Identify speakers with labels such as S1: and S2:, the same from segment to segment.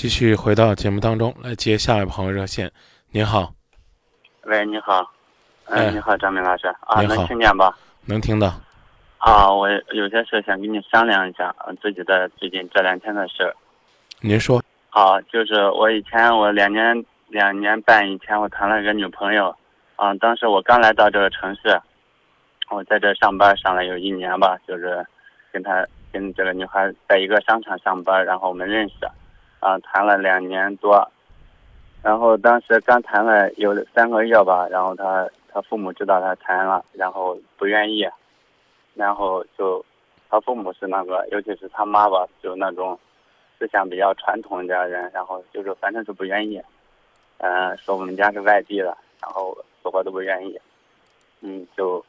S1: 继续回到节目当中来接下一位朋友热线。您好，
S2: 喂，你好，
S1: 哎
S2: 嗯，你好，张明老师啊，能听见吧？
S1: 能听到？
S2: 啊，我有些事想跟你商量一下，呃自己的最近这两天的事儿。
S1: 您说，
S2: 啊，就是我以前我两年两年半以前我谈了一个女朋友，啊，当时我刚来到这个城市，我在这上班上了有一年吧，就是跟她跟这个女孩在一个商场上班，然后我们认识，啊，谈了两年多，然后当时刚谈了有三个月吧，然后她她父母知道她谈了，然后不愿意，然后就她父母是那个，尤其是她妈吧，就那种。思想比较传统的人，然后就是反正是不愿意，嗯、说我们家是外地的，然后死活都不愿意，嗯，就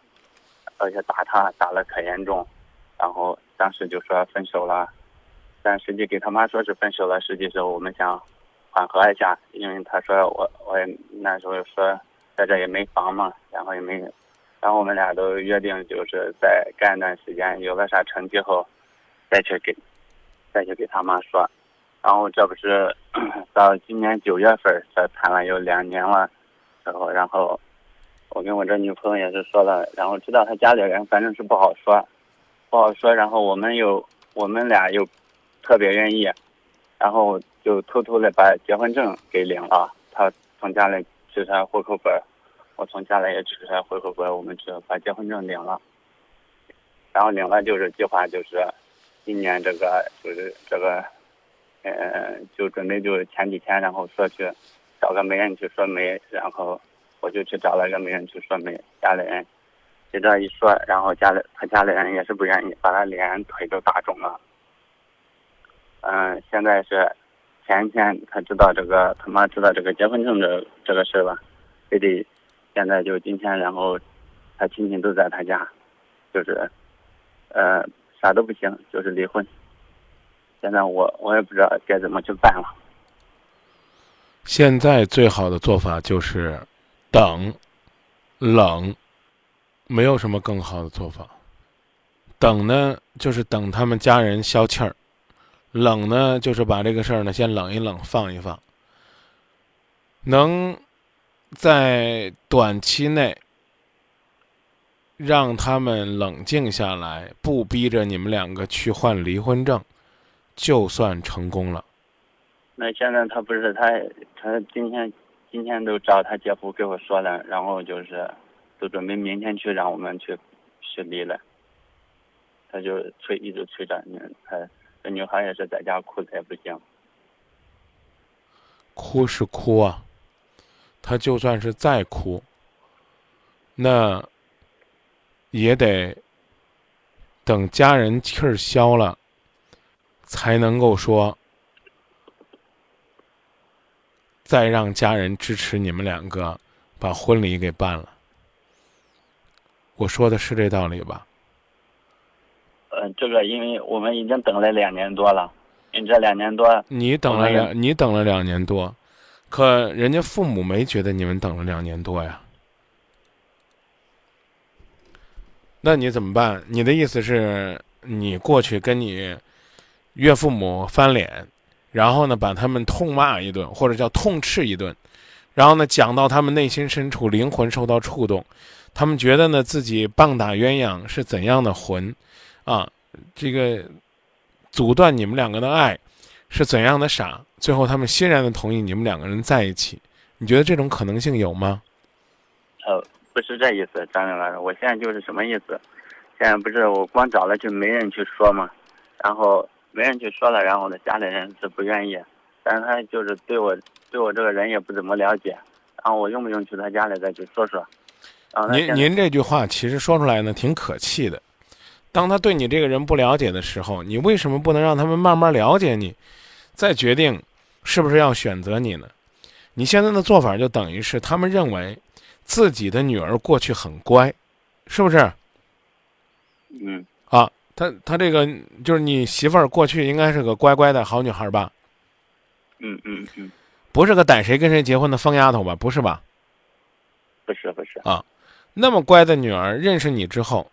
S2: 而且打他打的可严重，然后当时就说分手了，但实际给他妈说是分手了，实际是我们想缓和一下，因为他说我我也那时候说在这也没房嘛，然后也没，然后我们俩都约定就是在干一段时间有了啥成绩后，再去给。再去给他妈说，然后这不是 到今年九月份才谈了有两年了，然后然后我跟我这女朋友也是说了，然后知道他家里人反正是不好说，不好说，然后我们又我们俩又特别愿意，然后就偷偷的把结婚证给领了，他从家里取出来户口本，我从家里也取出来户口本，我们去把结婚证领了，然后领了就是计划就是。今年这个就是这个，呃，就准备就是前几天，然后说去找个媒人去说媒，然后我就去找了个媒人去说媒，家里人就这样一说，然后家里他家里人也是不愿意，把他脸腿都打肿了。嗯、现在是前天他知道这个他妈知道这个结婚证这这个事儿吧，非得现在就今天，然后他亲戚都在他家，就是呃。啥都不行，就是离婚。现在我我也不知道该怎么去办了。
S1: 现在最好的做法就是等、冷，没有什么更好的做法。等呢，就是等他们家人消气儿；冷呢，就是把这个事儿呢先冷一冷，放一放。能在短期内让他们冷静下来，不逼着你们两个去换离婚证，就算成功了。
S2: 那现在他不是他他今天今天都找他姐夫给我说了，然后就是都准备明天去让我们去去离了。他就催一直催着你，他这女孩也是在家哭的也不行。
S1: 哭是哭啊，他就算是再哭，那也得等家人气儿消了，才能够说再让家人支持你们两个把婚礼给办了。我说的是这道理吧？
S2: 呃，这个因为我们已经等了两年多了，你这两年多，
S1: 你等了两，你等了两年多，可人家父母没觉得你们等了两年多呀。那你怎么办？你的意思是你过去跟你岳父母翻脸，然后呢把他们痛骂一顿，或者叫痛斥一顿，然后呢讲到他们内心深处灵魂受到触动，他们觉得呢自己棒打鸳鸯是怎样的魂，啊，这个阻断你们两个的爱是怎样的傻，最后他们欣然的同意你们两个人在一起，你觉得这种可能性有吗？
S2: 呃，不是这意思，张明老师，我现在就是什么意思？现在不是我光找了就没人去说嘛，然后没人去说了，然后呢家里人是不愿意，但是他就是对我对我这个人也不怎么了解，然后我用不用去他家里再去说说？然后他现在
S1: 您您这句话其实说出来呢，挺可气的。当他对你这个人不了解的时候，你为什么不能让他们慢慢了解你，再决定是不是要选择你呢？你现在的做法就等于是他们认为自己的女儿过去很乖，是不是？
S2: 嗯
S1: 啊，他他这个就是你媳妇儿过去应该是个乖乖的好女孩吧？
S2: 嗯嗯嗯，
S1: 不是个逮谁跟谁结婚的疯丫头吧？不是吧？
S2: 不是不是，
S1: 啊，那么乖的女儿认识你之后，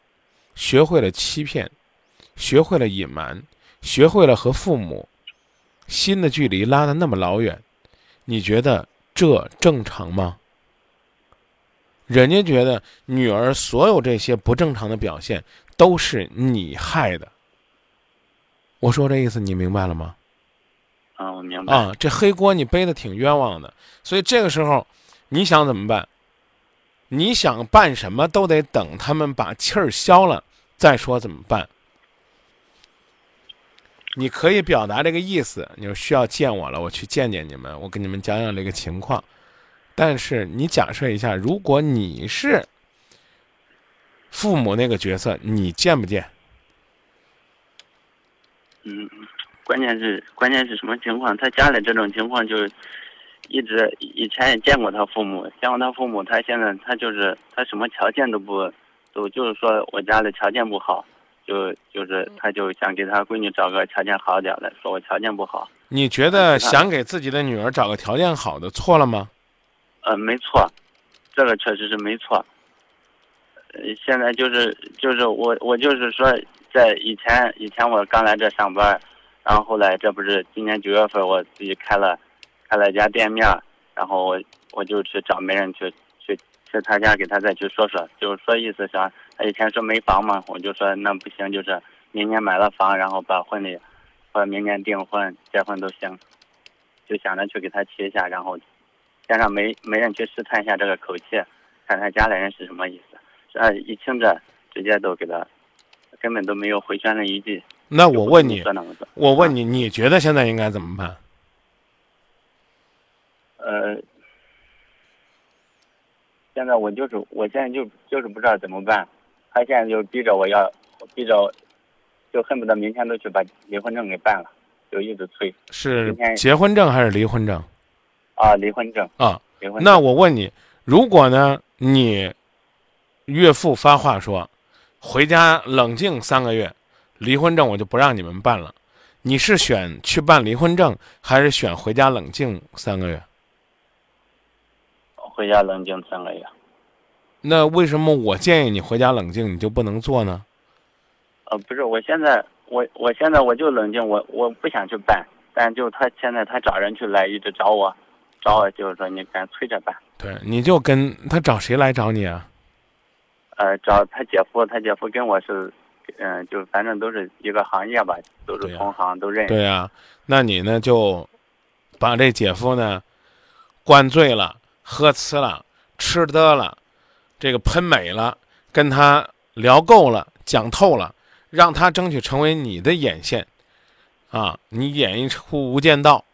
S1: 学会了欺骗，学会了隐瞒，学会了和父母心的距离拉得那么老远，你觉得这正常吗？人家觉得女儿所有这些不正常的表现都是你害的。我说这意思你明白了吗？
S2: 啊，我明白。
S1: 啊，这黑锅你背的挺冤枉的，所以这个时候你想怎么办？你想办什么都得等他们把气儿消了再说怎么办。你可以表达这个意思，你说需要见我了，我去见见你们，我跟你们讲讲这个情况。但是你假设一下，如果你是父母那个角色，你见不见？
S2: 嗯，关键是关键是什么情况？他家里这种情况就是一直以前也见过他父母，见过他父母，他现在他就是他什么条件都不都就是说我家里条件不好。就就是他就想给他闺女找个条件好点的，说我条件不好。
S1: 你觉得想给自己的女儿找个条件好的错了吗？
S2: 呃，没错，这个确实是没错。呃，现在就是就是我我就是说，在以前以前我刚来这上班，然后后来这不是今年九月份我自己开了开了一家店面，然后我我就去找媒人去。去他家给他再去说说，就是说意思想他以前说没房嘛，我就说那不行，就是明年买了房，然后把婚礼，或者明年订婚结婚都行，就想着去给他提一下，然后，加上没没人去试探一下这个口气，看他家里人是什么意思，这一听着直接都给他，根本都没有回旋的余地。
S1: 那我问你，我问你，你觉得现在应该怎么办？
S2: 呃。现在我就是，我现在就就是不知道怎么办，他现在就逼着我要，逼着，就恨不得明天都去把离婚证给办了，就一直催。
S1: 是结婚证还是离婚证？
S2: 啊，离婚证。
S1: 啊，
S2: 离婚。
S1: 那我问你，如果呢，你岳父发话说，回家冷静三个月，离婚证我就不让你们办了，你是选去办离婚证，还是选回家冷静三个月？
S2: 回家冷静三个月。
S1: 那为什么我建议你回家冷静，你就不能做呢？
S2: 呃，不是，我现在我我现在我就冷静，我我不想去办，但就他现在他找人去来，一直找我，找我就是说你干催着办。
S1: 对，你就跟他找谁来找你啊？
S2: 呃，找他姐夫，他姐夫跟我是，嗯，就反正都是一个行业吧，都是同行，都认识。
S1: 对呀，那你呢就把这姐夫呢灌醉了。喝呲了，吃得了，这个喷美了，跟他聊够了，讲透了，让他争取成为你的眼线，啊，你演一出《无间道》，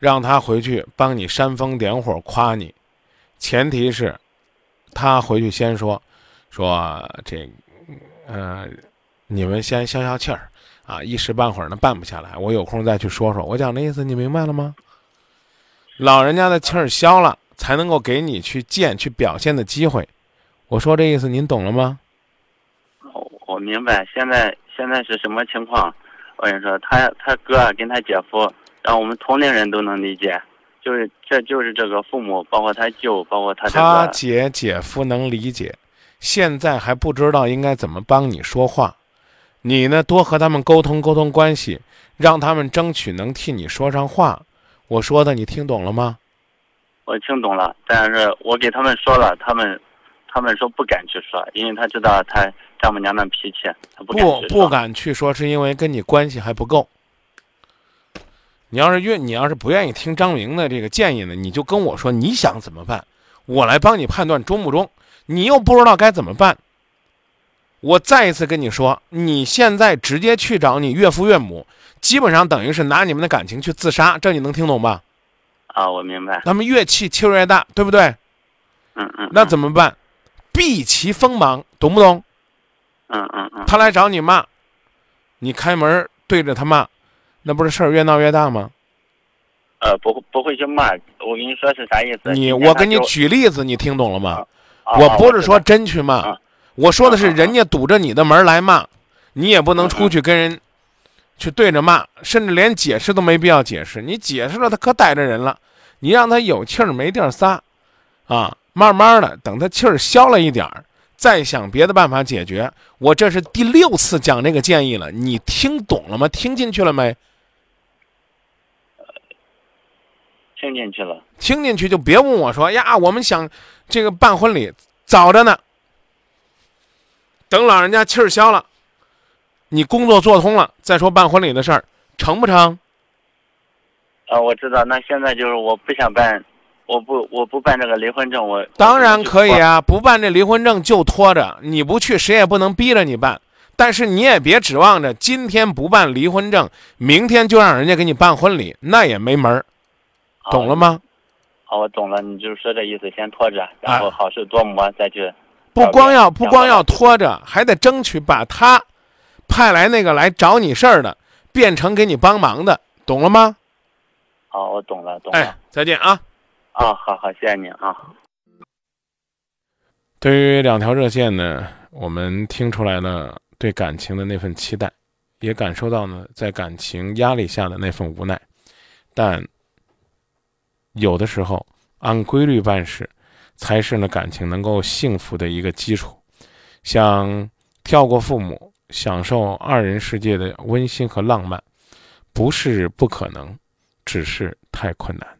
S1: 让他回去帮你煽风点火，夸你，前提是，他回去先说，说这，呃，你们先消消气儿，啊，一时半会儿呢办不下来，我有空再去说说。我讲的意思你明白了吗？老人家的气儿消了。才能够给你去见、去表现的机会，我说这意思您懂了吗？
S2: 我我明白，现在现在是什么情况？我跟你说，他他哥跟他姐夫，让我们同龄人都能理解，就是这就是这个父母，包括他舅，包括他
S1: 他姐姐夫能理解，现在还不知道应该怎么帮你说话，你呢多和他们沟通沟通关系，让他们争取能替你说上话。我说的你听懂了吗？
S2: 我听懂了，但是我给他们说了，他们，他们说不敢去说，因为他知道他丈母娘的脾气，他不敢
S1: 不不敢去说，是因为跟你关系还不够。你要是愿，你要是不愿意听张明的这个建议呢，你就跟我说你想怎么办，我来帮你判断中不中。你又不知道该怎么办，我再一次跟你说，你现在直接去找你岳父岳母，基本上等于是拿你们的感情去自杀，这你能听懂吧？
S2: 啊，我明白。
S1: 他们越气气越大，对不对？
S2: 嗯嗯。
S1: 那怎么办？避其锋芒，懂不懂？
S2: 嗯嗯嗯。
S1: 他来找你骂，你开门对着他骂，那不是事儿越闹越大吗？
S2: 呃，不不会去骂。我跟你说是啥意思？
S1: 你我给你举例子，你听懂了吗？我不是说真去骂，我说的是人家堵着你的门来骂，你也不能出去跟人。去对着骂，甚至连解释都没必要解释。你解释了，他可逮着人了。你让他有气儿没地儿撒，啊，慢慢的等他气儿消了一点儿，再想别的办法解决。我这是第六次讲这个建议了，你听懂了吗？听进去了没？
S2: 听进去了。
S1: 听进去就别问我说呀，我们想这个办婚礼，早着呢。等老人家气儿消了，你工作做通了，再说办婚礼的事儿，成不成？
S2: 啊，我知道。那现在就是我不想办，我不我不办这个离婚证，我
S1: 当然可以啊，不办这离婚证就拖着，你不去谁也不能逼着你办。但是你也别指望着今天不办离婚证，明天就让人家给你办婚礼，那也没门儿，懂了吗？
S2: 好，我懂了，你就是说这意思，先拖着，然后好事多磨，再去。
S1: 不光要不光要拖着，还得争取把他派来那个来找你事儿的变成给你帮忙的，懂了吗？
S2: 好，我懂了，懂了。
S1: 哎，再见啊！
S2: 啊，好好，谢谢你啊。
S1: 对于两条热线呢，我们听出来了。对感情的那份期待，也感受到呢，在感情压力下的那份无奈，但有的时候按规律办事，才是呢感情能够幸福的一个基础。想跳过父母，享受二人世界的温馨和浪漫，不是不可能，只是太困难。